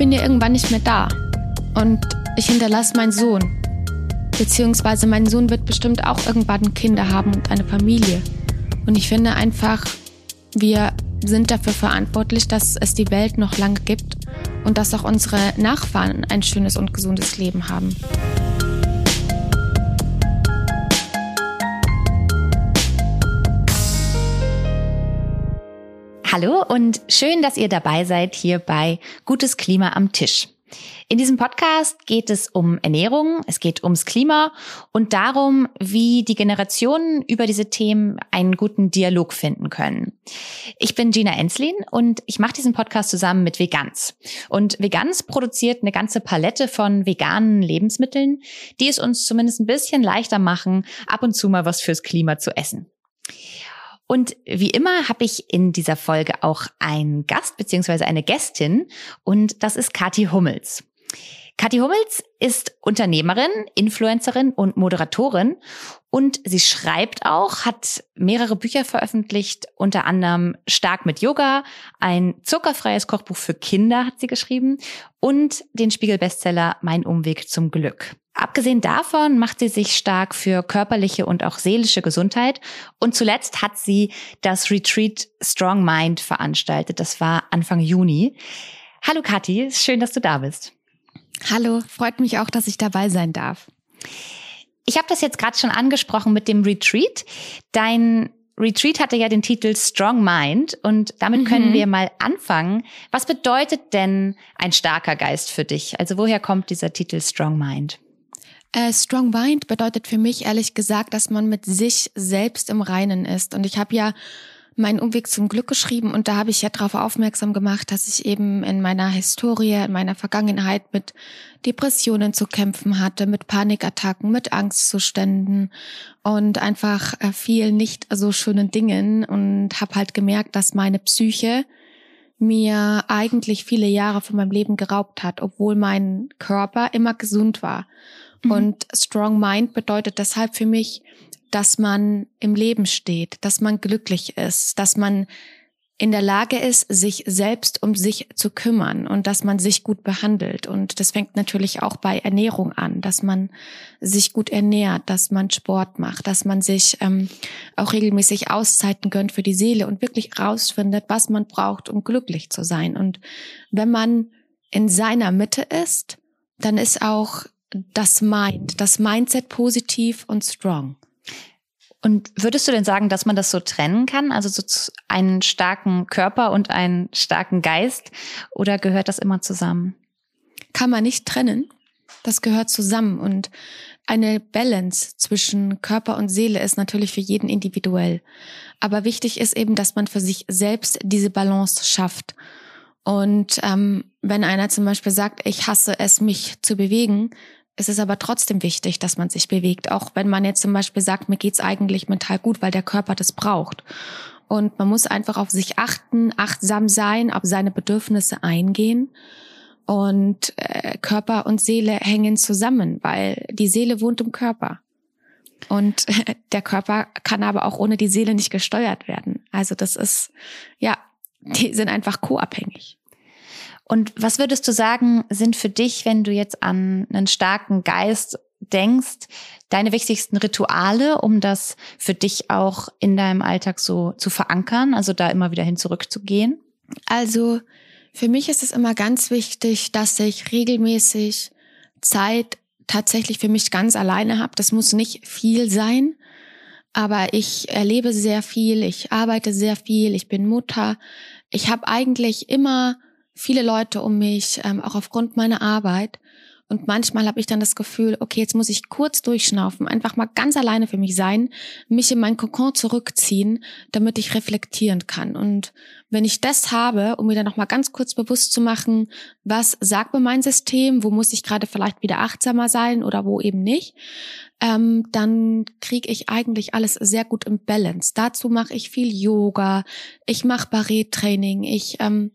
bin ja irgendwann nicht mehr da. Und ich hinterlasse meinen Sohn. Beziehungsweise mein Sohn wird bestimmt auch irgendwann Kinder haben und eine Familie. Und ich finde einfach, wir sind dafür verantwortlich, dass es die Welt noch lange gibt und dass auch unsere Nachfahren ein schönes und gesundes Leben haben. Hallo und schön, dass ihr dabei seid hier bei Gutes Klima am Tisch. In diesem Podcast geht es um Ernährung, es geht ums Klima und darum, wie die Generationen über diese Themen einen guten Dialog finden können. Ich bin Gina Enslin und ich mache diesen Podcast zusammen mit Vegans. Und Vegans produziert eine ganze Palette von veganen Lebensmitteln, die es uns zumindest ein bisschen leichter machen, ab und zu mal was fürs Klima zu essen. Und wie immer habe ich in dieser Folge auch einen Gast beziehungsweise eine Gästin und das ist Kathi Hummels. Kathi Hummels ist Unternehmerin, Influencerin und Moderatorin und sie schreibt auch, hat mehrere Bücher veröffentlicht, unter anderem Stark mit Yoga, ein zuckerfreies Kochbuch für Kinder hat sie geschrieben und den Spiegel-Bestseller Mein Umweg zum Glück. Abgesehen davon macht sie sich stark für körperliche und auch seelische Gesundheit. Und zuletzt hat sie das Retreat Strong Mind veranstaltet. Das war Anfang Juni. Hallo Kathi, schön, dass du da bist. Hallo, freut mich auch, dass ich dabei sein darf. Ich habe das jetzt gerade schon angesprochen mit dem Retreat. Dein Retreat hatte ja den Titel Strong Mind und damit können mhm. wir mal anfangen. Was bedeutet denn ein starker Geist für dich? Also woher kommt dieser Titel Strong Mind? Äh, Strong Mind bedeutet für mich ehrlich gesagt, dass man mit sich selbst im Reinen ist. Und ich habe ja meinen Umweg zum Glück geschrieben und da habe ich ja darauf aufmerksam gemacht, dass ich eben in meiner Historie, in meiner Vergangenheit mit Depressionen zu kämpfen hatte, mit Panikattacken, mit Angstzuständen und einfach äh, viel nicht so schönen Dingen und habe halt gemerkt, dass meine Psyche mir eigentlich viele Jahre von meinem Leben geraubt hat, obwohl mein Körper immer gesund war. Mhm. Und Strong Mind bedeutet deshalb für mich, dass man im Leben steht, dass man glücklich ist, dass man in der Lage ist, sich selbst um sich zu kümmern und dass man sich gut behandelt. Und das fängt natürlich auch bei Ernährung an, dass man sich gut ernährt, dass man Sport macht, dass man sich ähm, auch regelmäßig Auszeiten gönnt für die Seele und wirklich rausfindet, was man braucht, um glücklich zu sein. Und wenn man in seiner Mitte ist, dann ist auch das Mind, das Mindset positiv und strong. Und würdest du denn sagen, dass man das so trennen kann? Also so einen starken Körper und einen starken Geist? Oder gehört das immer zusammen? Kann man nicht trennen. Das gehört zusammen. Und eine Balance zwischen Körper und Seele ist natürlich für jeden individuell. Aber wichtig ist eben, dass man für sich selbst diese Balance schafft. Und ähm, wenn einer zum Beispiel sagt, ich hasse es, mich zu bewegen, es ist aber trotzdem wichtig, dass man sich bewegt, auch wenn man jetzt zum Beispiel sagt, mir geht's eigentlich mental gut, weil der Körper das braucht. Und man muss einfach auf sich achten, achtsam sein, auf seine Bedürfnisse eingehen. Und äh, Körper und Seele hängen zusammen, weil die Seele wohnt im Körper. Und der Körper kann aber auch ohne die Seele nicht gesteuert werden. Also das ist, ja, die sind einfach co-abhängig. Und was würdest du sagen, sind für dich, wenn du jetzt an einen starken Geist denkst, deine wichtigsten Rituale, um das für dich auch in deinem Alltag so zu verankern, also da immer wieder hin zurückzugehen? Also für mich ist es immer ganz wichtig, dass ich regelmäßig Zeit tatsächlich für mich ganz alleine habe. Das muss nicht viel sein, aber ich erlebe sehr viel, ich arbeite sehr viel, ich bin Mutter. Ich habe eigentlich immer viele Leute um mich, ähm, auch aufgrund meiner Arbeit. Und manchmal habe ich dann das Gefühl, okay, jetzt muss ich kurz durchschnaufen, einfach mal ganz alleine für mich sein, mich in mein Kokon zurückziehen, damit ich reflektieren kann. Und wenn ich das habe, um mir dann noch mal ganz kurz bewusst zu machen, was sagt mir mein System, wo muss ich gerade vielleicht wieder achtsamer sein oder wo eben nicht, ähm, dann kriege ich eigentlich alles sehr gut im Balance. Dazu mache ich viel Yoga, ich mache Barret-Training, ich ähm,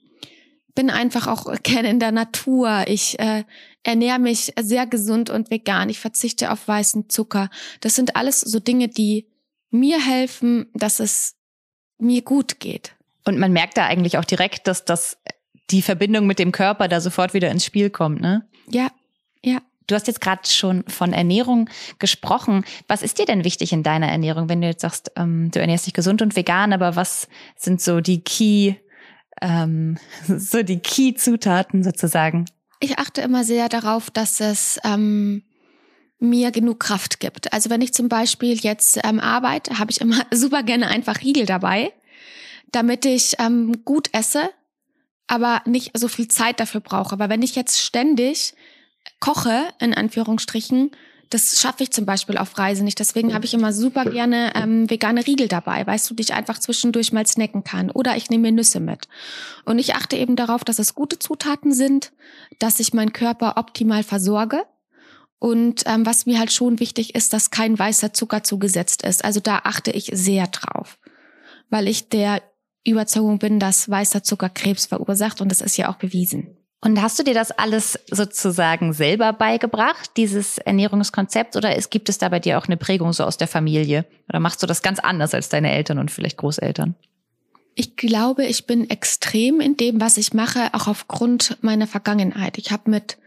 bin einfach auch gerne in der Natur. Ich äh, ernähre mich sehr gesund und vegan. Ich verzichte auf weißen Zucker. Das sind alles so Dinge, die mir helfen, dass es mir gut geht. Und man merkt da eigentlich auch direkt, dass das die Verbindung mit dem Körper da sofort wieder ins Spiel kommt, ne? Ja, ja. Du hast jetzt gerade schon von Ernährung gesprochen. Was ist dir denn wichtig in deiner Ernährung, wenn du jetzt sagst, ähm, du ernährst dich gesund und vegan, aber was sind so die Key, ähm, so die Key-Zutaten sozusagen? Ich achte immer sehr darauf, dass es ähm, mir genug Kraft gibt. Also wenn ich zum Beispiel jetzt ähm, arbeite, habe ich immer super gerne einfach Riegel dabei, damit ich ähm, gut esse, aber nicht so viel Zeit dafür brauche. Aber wenn ich jetzt ständig koche, in Anführungsstrichen, das schaffe ich zum Beispiel auf Reise nicht. Deswegen habe ich immer super gerne ähm, vegane Riegel dabei, weißt du, die ich einfach zwischendurch mal snacken kann. Oder ich nehme mir Nüsse mit. Und ich achte eben darauf, dass es gute Zutaten sind, dass ich meinen Körper optimal versorge. Und ähm, was mir halt schon wichtig ist, dass kein weißer Zucker zugesetzt ist. Also da achte ich sehr drauf, weil ich der Überzeugung bin, dass weißer Zucker Krebs verursacht und das ist ja auch bewiesen. Und hast du dir das alles sozusagen selber beigebracht, dieses Ernährungskonzept, oder es, gibt es da bei dir auch eine Prägung so aus der Familie? Oder machst du das ganz anders als deine Eltern und vielleicht Großeltern? Ich glaube, ich bin extrem in dem, was ich mache, auch aufgrund meiner Vergangenheit. Ich habe mit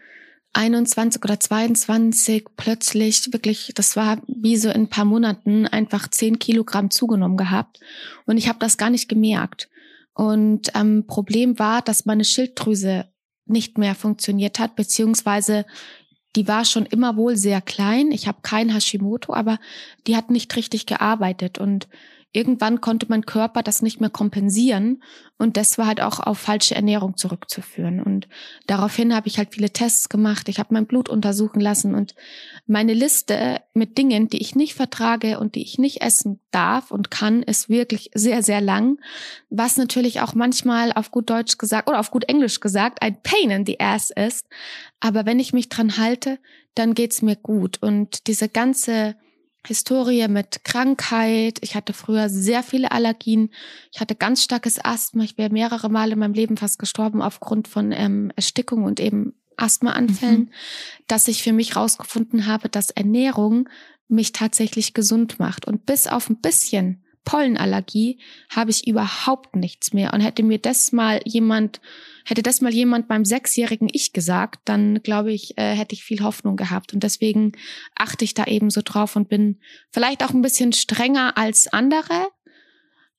21 oder 22 plötzlich wirklich, das war wie so in ein paar Monaten, einfach 10 Kilogramm zugenommen gehabt. Und ich habe das gar nicht gemerkt. Und ähm, Problem war, dass meine Schilddrüse nicht mehr funktioniert hat, beziehungsweise die war schon immer wohl sehr klein. Ich habe kein Hashimoto, aber die hat nicht richtig gearbeitet und irgendwann konnte mein Körper das nicht mehr kompensieren und das war halt auch auf falsche Ernährung zurückzuführen. Und daraufhin habe ich halt viele Tests gemacht, ich habe mein Blut untersuchen lassen und meine Liste mit Dingen, die ich nicht vertrage und die ich nicht essen darf und kann, ist wirklich sehr, sehr lang, was natürlich auch manchmal auf gut Deutsch gesagt oder auf gut Englisch gesagt ein Pain in the Ass ist. Aber wenn ich mich dran halte, dann geht's mir gut und diese ganze Historie mit Krankheit. Ich hatte früher sehr viele Allergien. Ich hatte ganz starkes Asthma. Ich wäre mehrere Male in meinem Leben fast gestorben aufgrund von ähm, Erstickung und eben Asthmaanfällen, mhm. dass ich für mich rausgefunden habe, dass Ernährung mich tatsächlich gesund macht. Und bis auf ein bisschen Pollenallergie habe ich überhaupt nichts mehr. Und hätte mir das mal jemand, hätte das mal jemand beim sechsjährigen Ich gesagt, dann glaube ich, äh, hätte ich viel Hoffnung gehabt. Und deswegen achte ich da eben so drauf und bin vielleicht auch ein bisschen strenger als andere.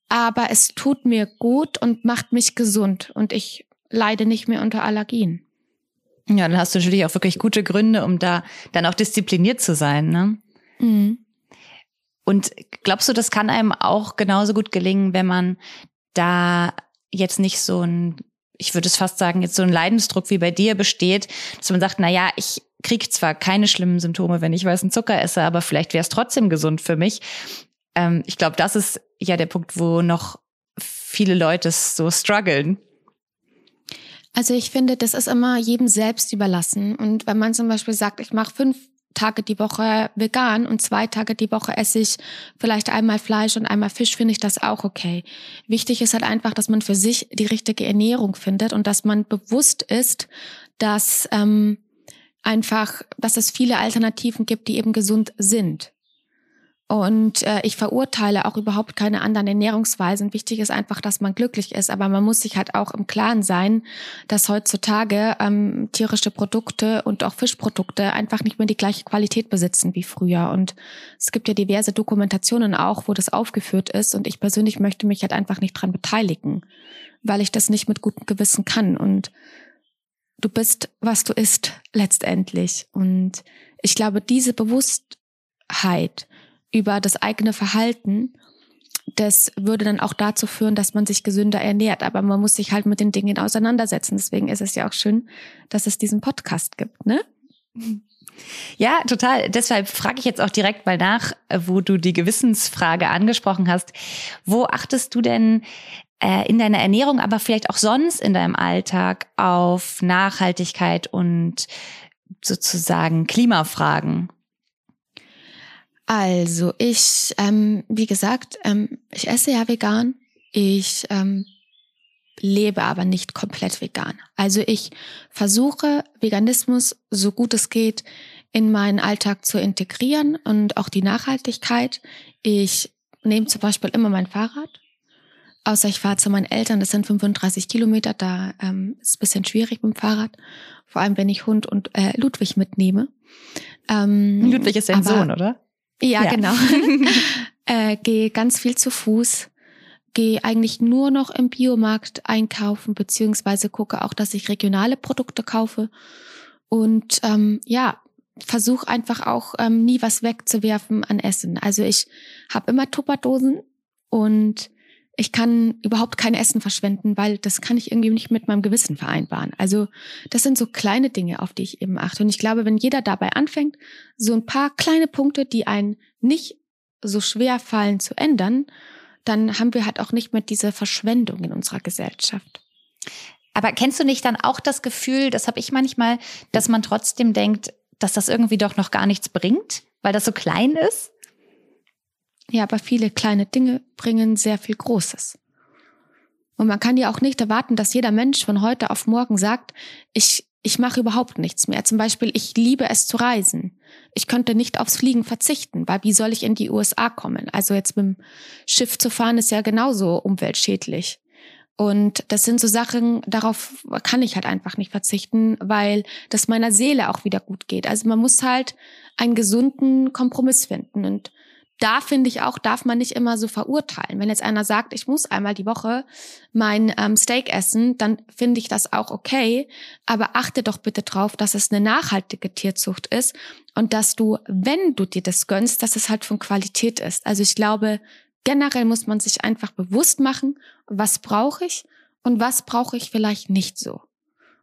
Aber es tut mir gut und macht mich gesund. Und ich leide nicht mehr unter Allergien. Ja, dann hast du natürlich auch wirklich gute Gründe, um da dann auch diszipliniert zu sein, ne? Mhm. Und glaubst du, das kann einem auch genauso gut gelingen, wenn man da jetzt nicht so ein, ich würde es fast sagen, jetzt so ein Leidensdruck wie bei dir besteht, dass man sagt, na ja, ich kriege zwar keine schlimmen Symptome, wenn ich weißen Zucker esse, aber vielleicht wäre es trotzdem gesund für mich. Ähm, ich glaube, das ist ja der Punkt, wo noch viele Leute so strugglen. Also ich finde, das ist immer jedem selbst überlassen. Und wenn man zum Beispiel sagt, ich mache fünf Tage die Woche vegan und zwei Tage die Woche esse ich vielleicht einmal Fleisch und einmal Fisch, finde ich das auch okay. Wichtig ist halt einfach, dass man für sich die richtige Ernährung findet und dass man bewusst ist, dass ähm, einfach, dass es viele Alternativen gibt, die eben gesund sind. Und äh, ich verurteile auch überhaupt keine anderen Ernährungsweisen. Wichtig ist einfach, dass man glücklich ist. Aber man muss sich halt auch im Klaren sein, dass heutzutage ähm, tierische Produkte und auch Fischprodukte einfach nicht mehr die gleiche Qualität besitzen wie früher. Und es gibt ja diverse Dokumentationen auch, wo das aufgeführt ist. Und ich persönlich möchte mich halt einfach nicht dran beteiligen, weil ich das nicht mit gutem Gewissen kann. Und du bist, was du isst, letztendlich. Und ich glaube, diese Bewusstheit, über das eigene Verhalten, das würde dann auch dazu führen, dass man sich gesünder ernährt. Aber man muss sich halt mit den Dingen auseinandersetzen. Deswegen ist es ja auch schön, dass es diesen Podcast gibt, ne? Ja, total. Deshalb frage ich jetzt auch direkt mal nach, wo du die Gewissensfrage angesprochen hast. Wo achtest du denn äh, in deiner Ernährung, aber vielleicht auch sonst in deinem Alltag auf Nachhaltigkeit und sozusagen Klimafragen? Also ich, ähm, wie gesagt, ähm, ich esse ja vegan. Ich ähm, lebe aber nicht komplett vegan. Also ich versuche Veganismus so gut es geht in meinen Alltag zu integrieren und auch die Nachhaltigkeit. Ich nehme zum Beispiel immer mein Fahrrad. Außer ich fahre zu meinen Eltern, das sind 35 Kilometer, da ähm, ist es ein bisschen schwierig mit dem Fahrrad. Vor allem, wenn ich Hund und äh, Ludwig mitnehme. Ähm, Ludwig ist dein Sohn, oder? Ja, ja. genau. äh, gehe ganz viel zu Fuß. Gehe eigentlich nur noch im Biomarkt einkaufen, beziehungsweise gucke auch, dass ich regionale Produkte kaufe. Und ähm, ja, versuche einfach auch ähm, nie was wegzuwerfen an Essen. Also ich habe immer Tupperdosen und ich kann überhaupt kein Essen verschwenden, weil das kann ich irgendwie nicht mit meinem Gewissen vereinbaren. Also das sind so kleine Dinge, auf die ich eben achte. Und ich glaube, wenn jeder dabei anfängt, so ein paar kleine Punkte, die einen nicht so schwer fallen zu ändern, dann haben wir halt auch nicht mehr diese Verschwendung in unserer Gesellschaft. Aber kennst du nicht dann auch das Gefühl, das habe ich manchmal, dass man trotzdem denkt, dass das irgendwie doch noch gar nichts bringt, weil das so klein ist? Ja, aber viele kleine Dinge bringen sehr viel Großes. Und man kann ja auch nicht erwarten, dass jeder Mensch von heute auf morgen sagt, ich, ich mache überhaupt nichts mehr. Zum Beispiel, ich liebe es zu reisen. Ich könnte nicht aufs Fliegen verzichten, weil wie soll ich in die USA kommen? Also jetzt mit dem Schiff zu fahren ist ja genauso umweltschädlich. Und das sind so Sachen, darauf kann ich halt einfach nicht verzichten, weil das meiner Seele auch wieder gut geht. Also man muss halt einen gesunden Kompromiss finden. Und da finde ich auch, darf man nicht immer so verurteilen. Wenn jetzt einer sagt, ich muss einmal die Woche mein ähm, Steak essen, dann finde ich das auch okay. Aber achte doch bitte drauf, dass es eine nachhaltige Tierzucht ist und dass du, wenn du dir das gönnst, dass es halt von Qualität ist. Also ich glaube, generell muss man sich einfach bewusst machen, was brauche ich und was brauche ich vielleicht nicht so.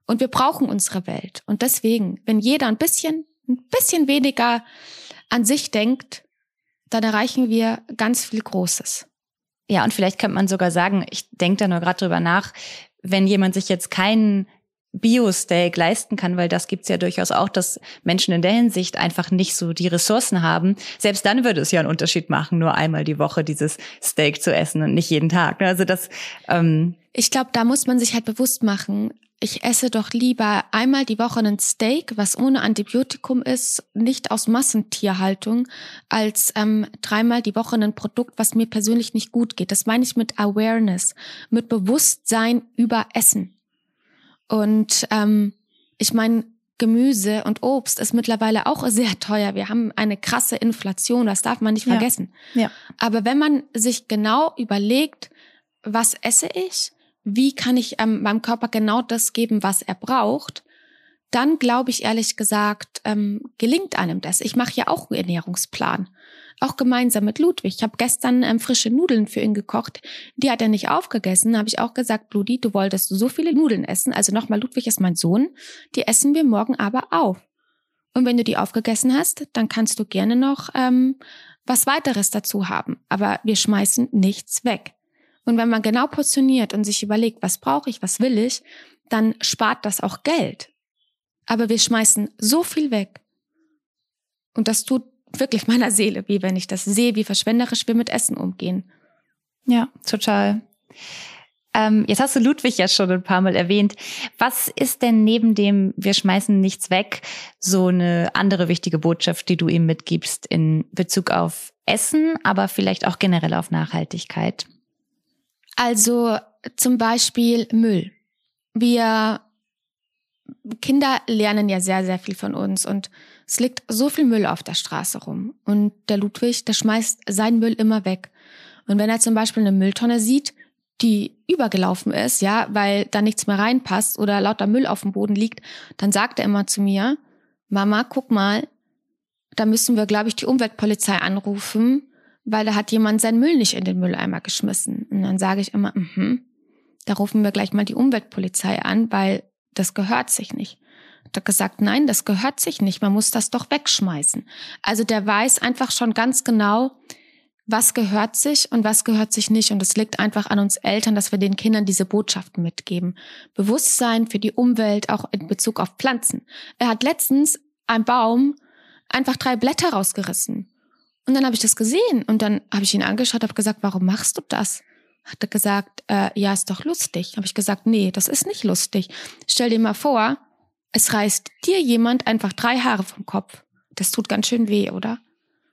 Und wir brauchen unsere Welt. Und deswegen, wenn jeder ein bisschen, ein bisschen weniger an sich denkt, dann erreichen wir ganz viel Großes. Ja, und vielleicht könnte man sogar sagen, ich denke da nur gerade drüber nach, wenn jemand sich jetzt keinen Bio-Steak leisten kann, weil das gibt's ja durchaus auch, dass Menschen in der Hinsicht einfach nicht so die Ressourcen haben. Selbst dann würde es ja einen Unterschied machen, nur einmal die Woche dieses Steak zu essen und nicht jeden Tag. Also das. Ähm ich glaube, da muss man sich halt bewusst machen ich esse doch lieber einmal die Woche ein Steak, was ohne Antibiotikum ist, nicht aus Massentierhaltung, als ähm, dreimal die Woche ein Produkt, was mir persönlich nicht gut geht. Das meine ich mit Awareness, mit Bewusstsein über Essen. Und ähm, ich meine, Gemüse und Obst ist mittlerweile auch sehr teuer. Wir haben eine krasse Inflation, das darf man nicht vergessen. Ja. ja. Aber wenn man sich genau überlegt, was esse ich, wie kann ich ähm, meinem Körper genau das geben, was er braucht, dann glaube ich ehrlich gesagt, ähm, gelingt einem das. Ich mache ja auch einen Ernährungsplan. Auch gemeinsam mit Ludwig. Ich habe gestern ähm, frische Nudeln für ihn gekocht. Die hat er nicht aufgegessen. Habe ich auch gesagt, Bludi, du wolltest so viele Nudeln essen. Also nochmal, Ludwig ist mein Sohn. Die essen wir morgen aber auf. Und wenn du die aufgegessen hast, dann kannst du gerne noch ähm, was weiteres dazu haben. Aber wir schmeißen nichts weg. Und wenn man genau portioniert und sich überlegt, was brauche ich, was will ich, dann spart das auch Geld. Aber wir schmeißen so viel weg. Und das tut wirklich meiner Seele wie wenn ich das sehe, wie verschwenderisch wir mit Essen umgehen. Ja, total. Ähm, jetzt hast du Ludwig ja schon ein paar Mal erwähnt. Was ist denn neben dem Wir schmeißen nichts weg so eine andere wichtige Botschaft, die du ihm mitgibst in Bezug auf Essen, aber vielleicht auch generell auf Nachhaltigkeit? Also zum Beispiel Müll. Wir Kinder lernen ja sehr, sehr viel von uns und es liegt so viel Müll auf der Straße rum. Und der Ludwig, der schmeißt seinen Müll immer weg. Und wenn er zum Beispiel eine Mülltonne sieht, die übergelaufen ist, ja, weil da nichts mehr reinpasst oder lauter Müll auf dem Boden liegt, dann sagt er immer zu mir, Mama, guck mal, da müssen wir, glaube ich, die Umweltpolizei anrufen, weil da hat jemand seinen Müll nicht in den Mülleimer geschmissen. Und dann sage ich immer, mhm, da rufen wir gleich mal die Umweltpolizei an, weil das gehört sich nicht. Er gesagt, nein, das gehört sich nicht, man muss das doch wegschmeißen. Also der weiß einfach schon ganz genau, was gehört sich und was gehört sich nicht. Und es liegt einfach an uns Eltern, dass wir den Kindern diese Botschaften mitgeben. Bewusstsein für die Umwelt, auch in Bezug auf Pflanzen. Er hat letztens ein Baum einfach drei Blätter rausgerissen. Und dann habe ich das gesehen und dann habe ich ihn angeschaut, habe gesagt, warum machst du das? Hat er gesagt, äh, ja, ist doch lustig. Habe ich gesagt, nee, das ist nicht lustig. Stell dir mal vor, es reißt dir jemand einfach drei Haare vom Kopf. Das tut ganz schön weh, oder?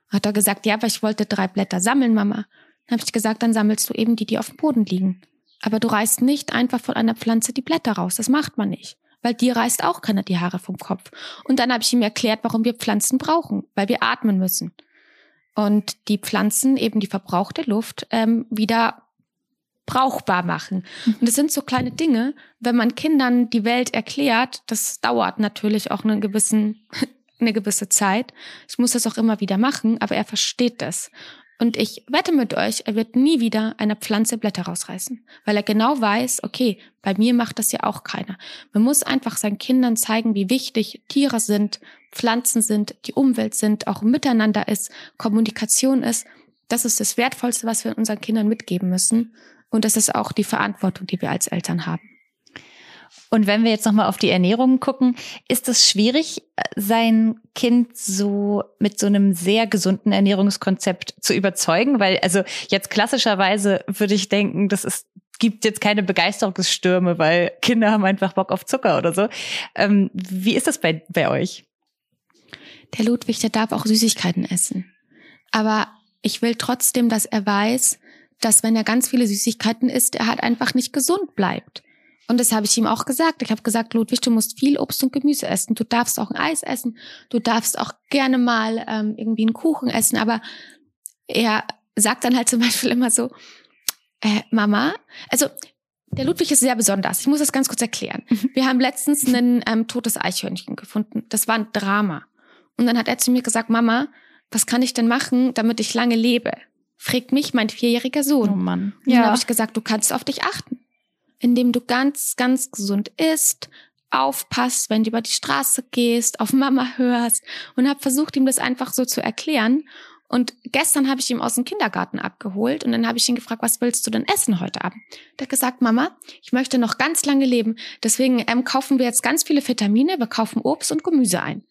Hat er gesagt, ja, aber ich wollte drei Blätter sammeln, Mama. Dann habe ich gesagt, dann sammelst du eben die, die auf dem Boden liegen. Aber du reißt nicht einfach von einer Pflanze die Blätter raus. Das macht man nicht. Weil dir reißt auch keiner die Haare vom Kopf. Und dann habe ich ihm erklärt, warum wir Pflanzen brauchen. Weil wir atmen müssen. Und die Pflanzen eben die verbrauchte Luft ähm, wieder brauchbar machen. Und das sind so kleine Dinge, wenn man Kindern die Welt erklärt, das dauert natürlich auch einen gewissen, eine gewisse Zeit. Ich muss das auch immer wieder machen, aber er versteht das. Und ich wette mit euch, er wird nie wieder einer Pflanze Blätter rausreißen, weil er genau weiß, okay, bei mir macht das ja auch keiner. Man muss einfach seinen Kindern zeigen, wie wichtig Tiere sind, Pflanzen sind, die Umwelt sind, auch miteinander ist, Kommunikation ist. Das ist das Wertvollste, was wir unseren Kindern mitgeben müssen. Und das ist auch die Verantwortung, die wir als Eltern haben. Und wenn wir jetzt nochmal auf die Ernährung gucken, ist es schwierig, sein Kind so mit so einem sehr gesunden Ernährungskonzept zu überzeugen? Weil, also jetzt klassischerweise würde ich denken, das ist gibt jetzt keine Begeisterungsstürme, weil Kinder haben einfach Bock auf Zucker oder so. Ähm, wie ist das bei, bei euch? Der Ludwig, der darf auch Süßigkeiten essen. Aber ich will trotzdem, dass er weiß, dass wenn er ganz viele Süßigkeiten isst, er halt einfach nicht gesund bleibt. Und das habe ich ihm auch gesagt. Ich habe gesagt, Ludwig, du musst viel Obst und Gemüse essen. Du darfst auch ein Eis essen. Du darfst auch gerne mal ähm, irgendwie einen Kuchen essen. Aber er sagt dann halt zum Beispiel immer so, äh, Mama, also der Ludwig ist sehr besonders. Ich muss das ganz kurz erklären. Mhm. Wir haben letztens ein ähm, totes Eichhörnchen gefunden. Das war ein Drama. Und dann hat er zu mir gesagt, Mama, was kann ich denn machen, damit ich lange lebe? Fragt mich mein vierjähriger Sohn. Oh Mann. Und ja. dann habe ich gesagt, du kannst auf dich achten indem du ganz, ganz gesund isst, aufpasst, wenn du über die Straße gehst, auf Mama hörst und habe versucht, ihm das einfach so zu erklären. Und gestern habe ich ihn aus dem Kindergarten abgeholt und dann habe ich ihn gefragt, was willst du denn essen heute Abend? Der hat gesagt, Mama, ich möchte noch ganz lange leben, deswegen ähm, kaufen wir jetzt ganz viele Vitamine, wir kaufen Obst und Gemüse ein.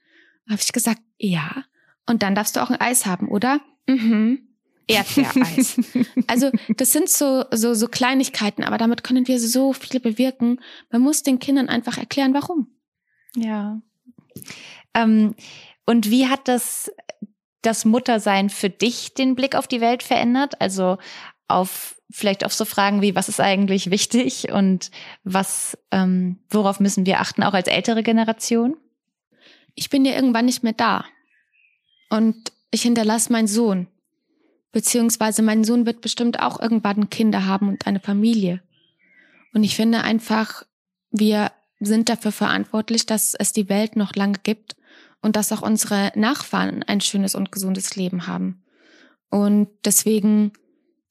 Habe ich gesagt, ja. Und dann darfst du auch ein Eis haben, oder? Mhm. Erdbeereis. also das sind so, so, so Kleinigkeiten, aber damit können wir so viel bewirken. Man muss den Kindern einfach erklären, warum. Ja. Ähm, und wie hat das, das Muttersein für dich den Blick auf die Welt verändert? Also auf vielleicht auf so Fragen wie, was ist eigentlich wichtig und was, ähm, worauf müssen wir achten, auch als ältere Generation? Ich bin ja irgendwann nicht mehr da. Und ich hinterlasse meinen Sohn. Beziehungsweise mein Sohn wird bestimmt auch irgendwann Kinder haben und eine Familie. Und ich finde einfach, wir sind dafür verantwortlich, dass es die Welt noch lange gibt und dass auch unsere Nachfahren ein schönes und gesundes Leben haben. Und deswegen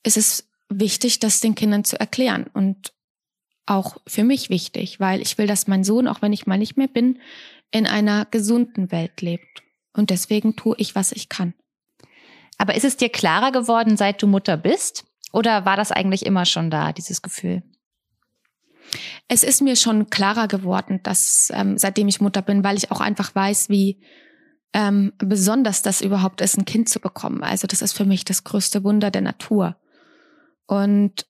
ist es wichtig, das den Kindern zu erklären und auch für mich wichtig, weil ich will, dass mein Sohn, auch wenn ich mal nicht mehr bin, in einer gesunden Welt lebt. Und deswegen tue ich, was ich kann. Aber ist es dir klarer geworden, seit du Mutter bist? Oder war das eigentlich immer schon da, dieses Gefühl? Es ist mir schon klarer geworden, dass ähm, seitdem ich Mutter bin, weil ich auch einfach weiß, wie ähm, besonders das überhaupt ist, ein Kind zu bekommen. Also das ist für mich das größte Wunder der Natur. Und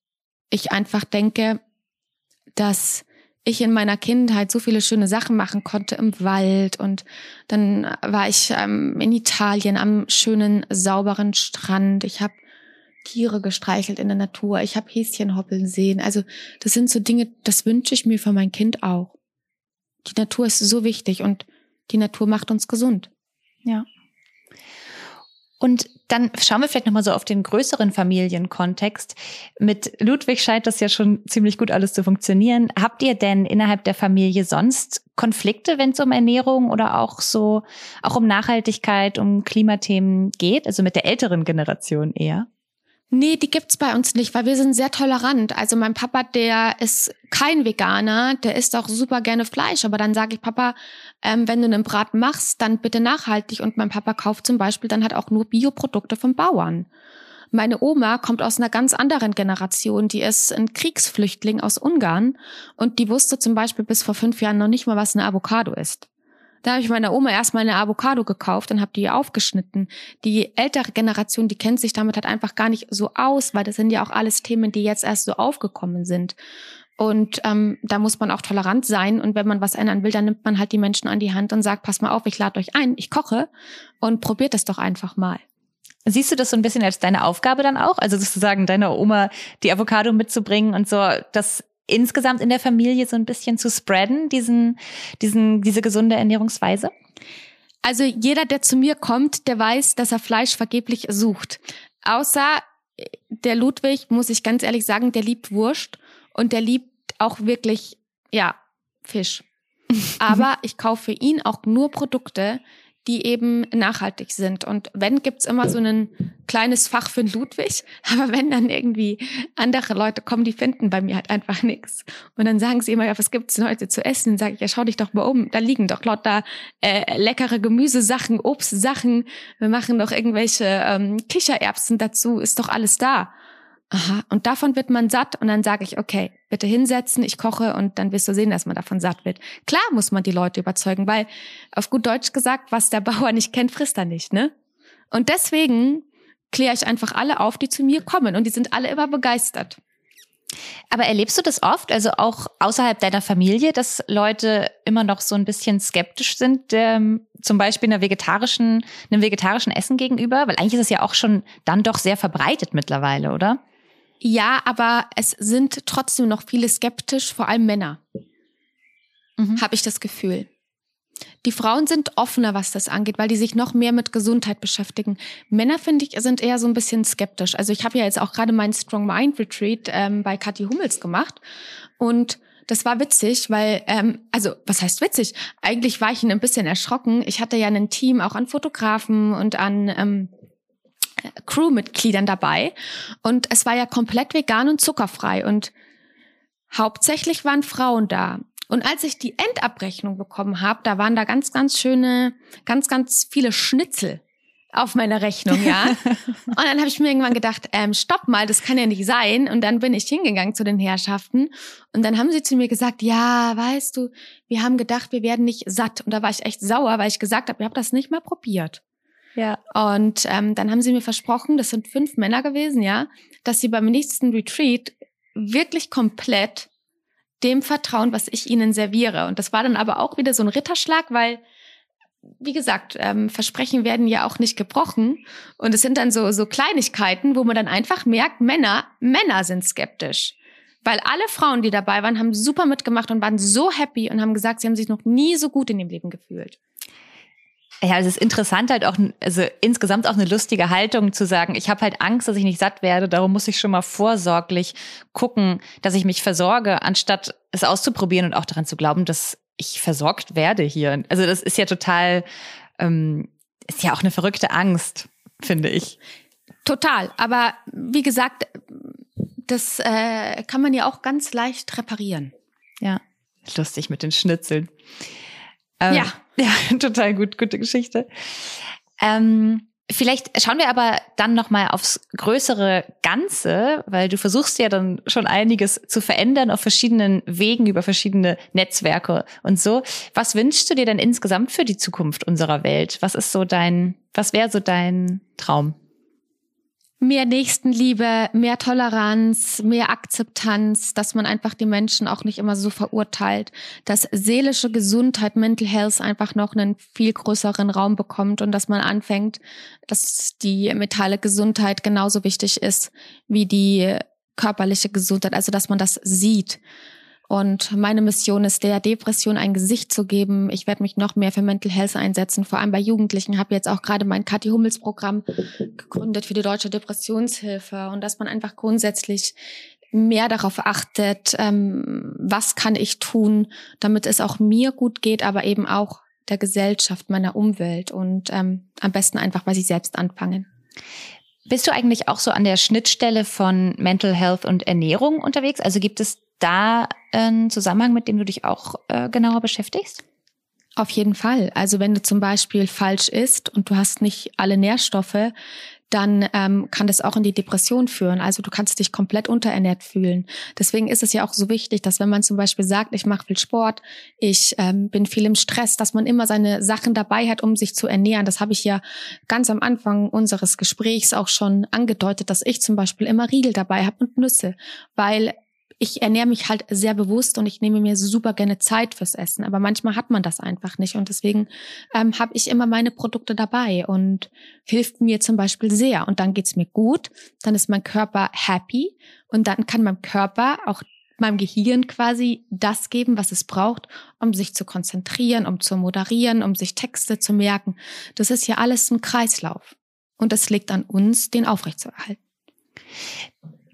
ich einfach denke, dass ich in meiner Kindheit so viele schöne Sachen machen konnte im Wald und dann war ich ähm, in Italien am schönen sauberen Strand. Ich habe Tiere gestreichelt in der Natur. Ich habe Häschen hoppeln sehen. Also das sind so Dinge, das wünsche ich mir für mein Kind auch. Die Natur ist so wichtig und die Natur macht uns gesund. Ja. Und dann schauen wir vielleicht nochmal so auf den größeren Familienkontext. Mit Ludwig scheint das ja schon ziemlich gut alles zu funktionieren. Habt ihr denn innerhalb der Familie sonst Konflikte, wenn es um Ernährung oder auch so, auch um Nachhaltigkeit, um Klimathemen geht? Also mit der älteren Generation eher? Nee, die gibt's bei uns nicht, weil wir sind sehr tolerant. Also mein Papa, der ist kein Veganer, der isst auch super gerne Fleisch. Aber dann sage ich, Papa, ähm, wenn du einen Braten machst, dann bitte nachhaltig. Und mein Papa kauft zum Beispiel dann halt auch nur Bioprodukte vom Bauern. Meine Oma kommt aus einer ganz anderen Generation. Die ist ein Kriegsflüchtling aus Ungarn und die wusste zum Beispiel bis vor fünf Jahren noch nicht mal, was eine Avocado ist. Da habe ich meiner Oma erstmal eine Avocado gekauft und habe die aufgeschnitten. Die ältere Generation, die kennt sich damit halt einfach gar nicht so aus, weil das sind ja auch alles Themen, die jetzt erst so aufgekommen sind. Und ähm, da muss man auch tolerant sein. Und wenn man was ändern will, dann nimmt man halt die Menschen an die Hand und sagt, pass mal auf, ich lade euch ein, ich koche und probiert es doch einfach mal. Siehst du das so ein bisschen als deine Aufgabe dann auch? Also sozusagen deiner Oma die Avocado mitzubringen und so das insgesamt in der Familie so ein bisschen zu spreaden, diesen, diesen, diese gesunde Ernährungsweise? Also jeder, der zu mir kommt, der weiß, dass er Fleisch vergeblich sucht. Außer äh, der Ludwig, muss ich ganz ehrlich sagen, der liebt Wurst und der liebt auch wirklich, ja, Fisch. Aber ich kaufe für ihn auch nur Produkte, die eben nachhaltig sind. Und wenn, gibt's immer so ein kleines Fach für Ludwig. Aber wenn dann irgendwie andere Leute kommen, die finden bei mir halt einfach nichts. Und dann sagen sie immer, ja, was gibt's denn heute zu essen? Dann sage ich, ja, schau dich doch mal um. Da liegen doch lauter äh, leckere Gemüsesachen, Obstsachen. Wir machen doch irgendwelche ähm, Kichererbsen dazu. Ist doch alles da. Aha, und davon wird man satt und dann sage ich, okay, bitte hinsetzen, ich koche und dann wirst du sehen, dass man davon satt wird. Klar muss man die Leute überzeugen, weil auf gut Deutsch gesagt, was der Bauer nicht kennt, frisst er nicht, ne? Und deswegen kläre ich einfach alle auf, die zu mir kommen und die sind alle immer begeistert. Aber erlebst du das oft, also auch außerhalb deiner Familie, dass Leute immer noch so ein bisschen skeptisch sind, ähm, zum Beispiel einer vegetarischen, einem vegetarischen Essen gegenüber? Weil eigentlich ist es ja auch schon dann doch sehr verbreitet mittlerweile, oder? Ja, aber es sind trotzdem noch viele skeptisch, vor allem Männer. Mhm. Habe ich das Gefühl. Die Frauen sind offener, was das angeht, weil die sich noch mehr mit Gesundheit beschäftigen. Männer, finde ich, sind eher so ein bisschen skeptisch. Also ich habe ja jetzt auch gerade meinen Strong Mind Retreat ähm, bei Kathi Hummels gemacht und das war witzig, weil, ähm, also was heißt witzig? Eigentlich war ich ein bisschen erschrocken. Ich hatte ja ein Team auch an Fotografen und an ähm, Crewmitgliedern dabei. Und es war ja komplett vegan und zuckerfrei. Und hauptsächlich waren Frauen da. Und als ich die Endabrechnung bekommen habe, da waren da ganz, ganz schöne, ganz, ganz viele Schnitzel auf meiner Rechnung, ja. und dann habe ich mir irgendwann gedacht, ähm, stopp mal, das kann ja nicht sein. Und dann bin ich hingegangen zu den Herrschaften und dann haben sie zu mir gesagt, ja, weißt du, wir haben gedacht, wir werden nicht satt. Und da war ich echt sauer, weil ich gesagt habe, ihr habt das nicht mal probiert. Ja. Und ähm, dann haben sie mir versprochen, das sind fünf Männer gewesen, ja, dass sie beim nächsten Retreat wirklich komplett dem vertrauen, was ich ihnen serviere. Und das war dann aber auch wieder so ein Ritterschlag, weil, wie gesagt, ähm, Versprechen werden ja auch nicht gebrochen. Und es sind dann so, so Kleinigkeiten, wo man dann einfach merkt, Männer, Männer sind skeptisch. Weil alle Frauen, die dabei waren, haben super mitgemacht und waren so happy und haben gesagt, sie haben sich noch nie so gut in dem Leben gefühlt. Ja, es ist interessant halt auch, also insgesamt auch eine lustige Haltung zu sagen, ich habe halt Angst, dass ich nicht satt werde, darum muss ich schon mal vorsorglich gucken, dass ich mich versorge, anstatt es auszuprobieren und auch daran zu glauben, dass ich versorgt werde hier. Also das ist ja total, ähm, ist ja auch eine verrückte Angst, finde ich. Total, aber wie gesagt, das äh, kann man ja auch ganz leicht reparieren. Ja, lustig mit den Schnitzeln. Ähm, ja. Ja, total gut, gute Geschichte. Ähm, vielleicht schauen wir aber dann noch mal aufs größere Ganze, weil du versuchst ja dann schon einiges zu verändern auf verschiedenen Wegen über verschiedene Netzwerke und so. Was wünschst du dir denn insgesamt für die Zukunft unserer Welt? Was ist so dein, was wäre so dein Traum? Mehr Nächstenliebe, mehr Toleranz, mehr Akzeptanz, dass man einfach die Menschen auch nicht immer so verurteilt, dass seelische Gesundheit, Mental Health einfach noch einen viel größeren Raum bekommt und dass man anfängt, dass die mentale Gesundheit genauso wichtig ist wie die körperliche Gesundheit, also dass man das sieht und meine Mission ist, der Depression ein Gesicht zu geben. Ich werde mich noch mehr für Mental Health einsetzen, vor allem bei Jugendlichen. Ich habe jetzt auch gerade mein Kathi Hummels Programm gegründet für die Deutsche Depressionshilfe und dass man einfach grundsätzlich mehr darauf achtet, ähm, was kann ich tun, damit es auch mir gut geht, aber eben auch der Gesellschaft, meiner Umwelt und ähm, am besten einfach bei sich selbst anfangen. Bist du eigentlich auch so an der Schnittstelle von Mental Health und Ernährung unterwegs? Also gibt es da ein Zusammenhang, mit dem du dich auch äh, genauer beschäftigst? Auf jeden Fall. Also wenn du zum Beispiel falsch isst und du hast nicht alle Nährstoffe, dann ähm, kann das auch in die Depression führen. Also du kannst dich komplett unterernährt fühlen. Deswegen ist es ja auch so wichtig, dass wenn man zum Beispiel sagt, ich mache viel Sport, ich ähm, bin viel im Stress, dass man immer seine Sachen dabei hat, um sich zu ernähren. Das habe ich ja ganz am Anfang unseres Gesprächs auch schon angedeutet, dass ich zum Beispiel immer Riegel dabei habe und Nüsse, weil ich ernähre mich halt sehr bewusst und ich nehme mir super gerne Zeit fürs Essen. Aber manchmal hat man das einfach nicht. Und deswegen ähm, habe ich immer meine Produkte dabei und hilft mir zum Beispiel sehr. Und dann geht's mir gut, dann ist mein Körper happy und dann kann mein Körper auch meinem Gehirn quasi das geben, was es braucht, um sich zu konzentrieren, um zu moderieren, um sich Texte zu merken. Das ist ja alles ein Kreislauf. Und es liegt an uns, den aufrechtzuerhalten.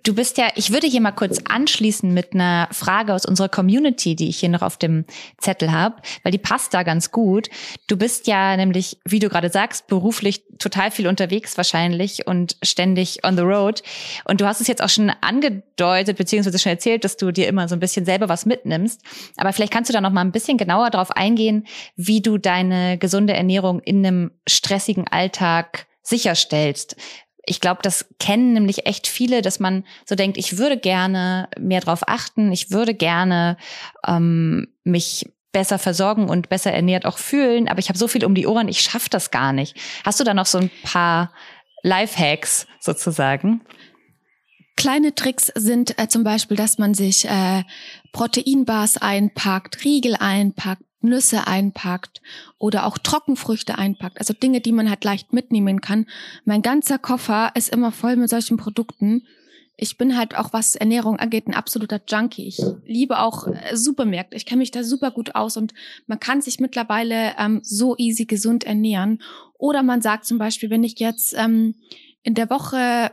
Du bist ja, ich würde hier mal kurz anschließen mit einer Frage aus unserer Community, die ich hier noch auf dem Zettel habe, weil die passt da ganz gut. Du bist ja nämlich, wie du gerade sagst, beruflich total viel unterwegs wahrscheinlich und ständig on the road. Und du hast es jetzt auch schon angedeutet, beziehungsweise schon erzählt, dass du dir immer so ein bisschen selber was mitnimmst. Aber vielleicht kannst du da noch mal ein bisschen genauer darauf eingehen, wie du deine gesunde Ernährung in einem stressigen Alltag sicherstellst ich glaube, das kennen nämlich echt viele, dass man so denkt, ich würde gerne mehr drauf achten, ich würde gerne ähm, mich besser versorgen und besser ernährt auch fühlen, aber ich habe so viel um die Ohren, ich schaffe das gar nicht. Hast du da noch so ein paar Lifehacks sozusagen? Kleine Tricks sind äh, zum Beispiel, dass man sich äh, Proteinbars einpackt, Riegel einpackt, Nüsse einpackt oder auch Trockenfrüchte einpackt, also Dinge, die man halt leicht mitnehmen kann. Mein ganzer Koffer ist immer voll mit solchen Produkten. Ich bin halt auch, was Ernährung angeht, ein absoluter Junkie. Ich liebe auch äh, Supermärkte. Ich kenne mich da super gut aus und man kann sich mittlerweile ähm, so easy gesund ernähren. Oder man sagt zum Beispiel, wenn ich jetzt ähm, in der Woche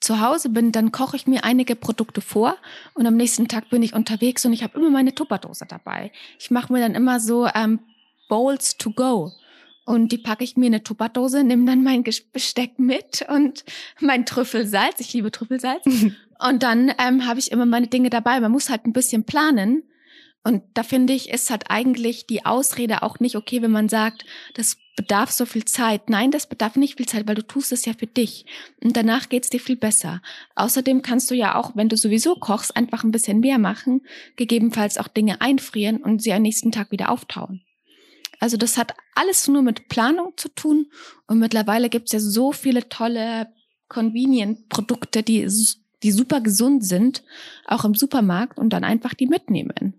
zu Hause bin, dann koche ich mir einige Produkte vor und am nächsten Tag bin ich unterwegs und ich habe immer meine Tupperdose dabei. Ich mache mir dann immer so ähm, Bowls to go. Und die packe ich mir in eine Tupperdose, nehme dann mein Besteck mit und mein Trüffelsalz. Ich liebe Trüffelsalz. und dann ähm, habe ich immer meine Dinge dabei. Man muss halt ein bisschen planen. Und da finde ich, ist halt eigentlich die Ausrede auch nicht okay, wenn man sagt, das bedarf so viel Zeit. Nein, das bedarf nicht viel Zeit, weil du tust es ja für dich. Und danach geht's dir viel besser. Außerdem kannst du ja auch, wenn du sowieso kochst, einfach ein bisschen mehr machen, gegebenenfalls auch Dinge einfrieren und sie am nächsten Tag wieder auftauen. Also das hat alles nur mit Planung zu tun. Und mittlerweile gibt's ja so viele tolle Convenient-Produkte, die, die super gesund sind, auch im Supermarkt und dann einfach die mitnehmen.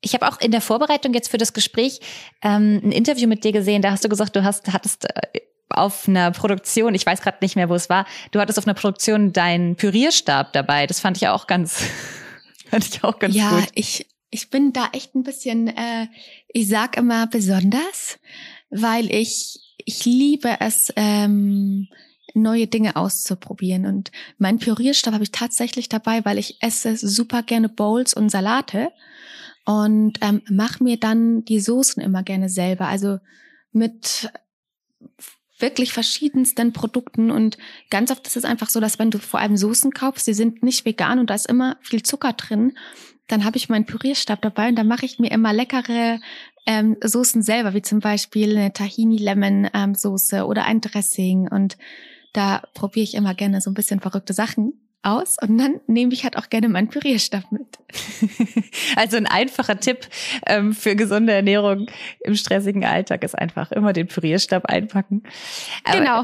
Ich habe auch in der Vorbereitung jetzt für das Gespräch ähm, ein Interview mit dir gesehen. Da hast du gesagt, du hast hattest äh, auf einer Produktion, ich weiß gerade nicht mehr, wo es war, du hattest auf einer Produktion deinen Pürierstab dabei. Das fand ich auch ganz, fand ich auch ganz ja, gut. Ja, ich ich bin da echt ein bisschen, äh, ich sag immer besonders, weil ich ich liebe es. Ähm, neue Dinge auszuprobieren. Und meinen Pürierstab habe ich tatsächlich dabei, weil ich esse super gerne Bowls und Salate und ähm, mache mir dann die Soßen immer gerne selber. Also mit wirklich verschiedensten Produkten. Und ganz oft ist es einfach so, dass wenn du vor allem Soßen kaufst, die sind nicht vegan und da ist immer viel Zucker drin, dann habe ich meinen Pürierstab dabei und da mache ich mir immer leckere ähm, Soßen selber, wie zum Beispiel eine Tahini-Lemon-Soße ähm, oder ein Dressing. Und da probiere ich immer gerne so ein bisschen verrückte Sachen aus und dann nehme ich halt auch gerne meinen Pürierstab mit. Also ein einfacher Tipp ähm, für gesunde Ernährung im stressigen Alltag ist einfach immer den Pürierstab einpacken. Aber genau.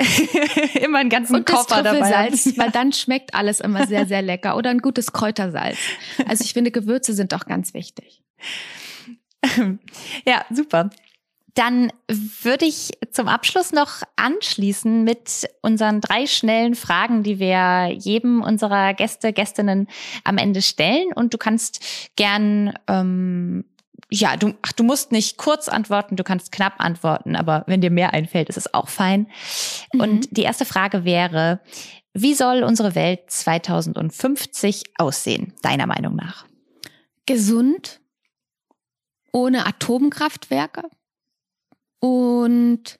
immer einen ganzen und Koffer das dabei. Salz, weil dann schmeckt alles immer sehr, sehr lecker. Oder ein gutes Kräutersalz. Also ich finde, Gewürze sind auch ganz wichtig. Ja, super. Dann würde ich zum Abschluss noch anschließen mit unseren drei schnellen Fragen, die wir jedem unserer Gäste, Gästinnen am Ende stellen. Und du kannst gern, ähm, ja, du, ach, du musst nicht kurz antworten, du kannst knapp antworten, aber wenn dir mehr einfällt, ist es auch fein. Mhm. Und die erste Frage wäre, wie soll unsere Welt 2050 aussehen, deiner Meinung nach? Gesund, ohne Atomkraftwerke und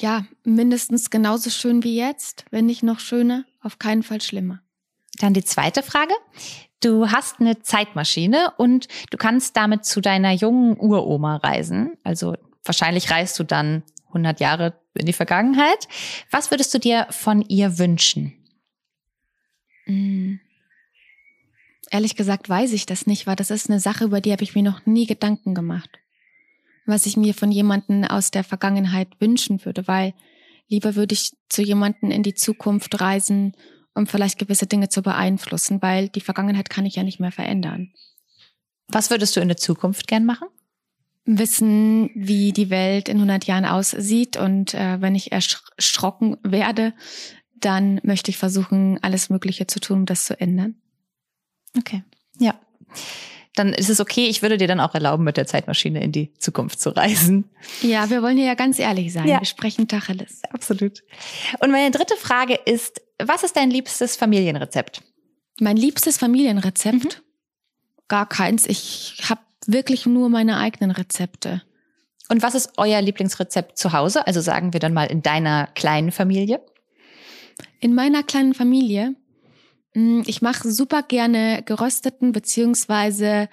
ja, mindestens genauso schön wie jetzt, wenn nicht noch schöner, auf keinen Fall schlimmer. Dann die zweite Frage. Du hast eine Zeitmaschine und du kannst damit zu deiner jungen Uroma reisen. Also wahrscheinlich reist du dann 100 Jahre in die Vergangenheit. Was würdest du dir von ihr wünschen? Mm. Ehrlich gesagt weiß ich das nicht, weil das ist eine Sache, über die habe ich mir noch nie Gedanken gemacht was ich mir von jemanden aus der Vergangenheit wünschen würde, weil lieber würde ich zu jemanden in die Zukunft reisen um vielleicht gewisse Dinge zu beeinflussen, weil die Vergangenheit kann ich ja nicht mehr verändern. Was würdest du in der Zukunft gern machen? Wissen, wie die Welt in 100 Jahren aussieht und äh, wenn ich erschrocken werde, dann möchte ich versuchen, alles Mögliche zu tun, um das zu ändern. Okay, ja. Dann ist es okay, ich würde dir dann auch erlauben, mit der Zeitmaschine in die Zukunft zu reisen. Ja, wir wollen ja ganz ehrlich sein. Ja. Wir sprechen Tacheles. Absolut. Und meine dritte Frage ist, was ist dein liebstes Familienrezept? Mein liebstes Familienrezept? Mhm. Gar keins. Ich habe wirklich nur meine eigenen Rezepte. Und was ist euer Lieblingsrezept zu Hause? Also sagen wir dann mal in deiner kleinen Familie. In meiner kleinen Familie, ich mache super gerne gerösteten beziehungsweise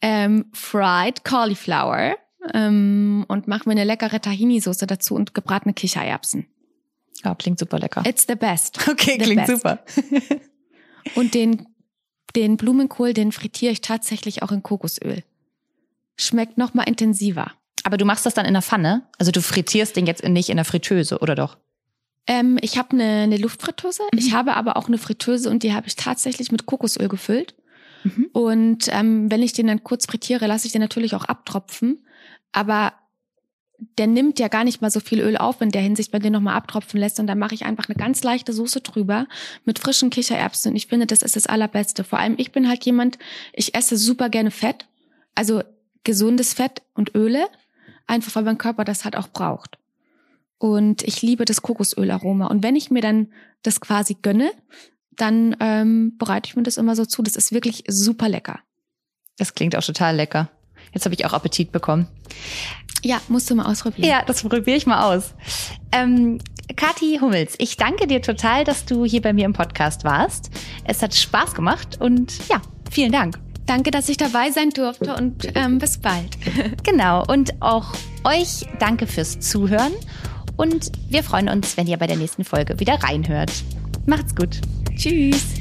ähm, fried Cauliflower ähm, und mache mir eine leckere Tahini-Soße dazu und gebratene Kichererbsen. Ja, klingt super lecker. It's the best. Okay, the klingt best. super. und den, den Blumenkohl, den frittiere ich tatsächlich auch in Kokosöl. Schmeckt noch mal intensiver. Aber du machst das dann in der Pfanne? Also du frittierst den jetzt nicht in der Fritteuse, oder doch? Ähm, ich habe eine, eine Luftfritteuse. Mhm. Ich habe aber auch eine Fritteuse und die habe ich tatsächlich mit Kokosöl gefüllt. Mhm. Und ähm, wenn ich den dann kurz frittiere, lasse ich den natürlich auch abtropfen. Aber der nimmt ja gar nicht mal so viel Öl auf in der Hinsicht, wenn den nochmal abtropfen lässt. Und dann mache ich einfach eine ganz leichte Soße drüber mit frischen Kichererbsen. Und ich finde, das ist das Allerbeste. Vor allem, ich bin halt jemand, ich esse super gerne Fett. Also gesundes Fett und Öle. Einfach weil mein Körper das halt auch braucht. Und ich liebe das Kokosölaroma. Und wenn ich mir dann das quasi gönne, dann ähm, bereite ich mir das immer so zu. Das ist wirklich super lecker. Das klingt auch total lecker. Jetzt habe ich auch Appetit bekommen. Ja, musst du mal ausprobieren. Ja, das probiere ich mal aus. Ähm, Kathi Hummels, ich danke dir total, dass du hier bei mir im Podcast warst. Es hat Spaß gemacht und ja, vielen Dank. Danke, dass ich dabei sein durfte und ähm, bis bald. genau, und auch euch danke fürs Zuhören und wir freuen uns, wenn ihr bei der nächsten Folge wieder reinhört. Macht's gut. Tschüss.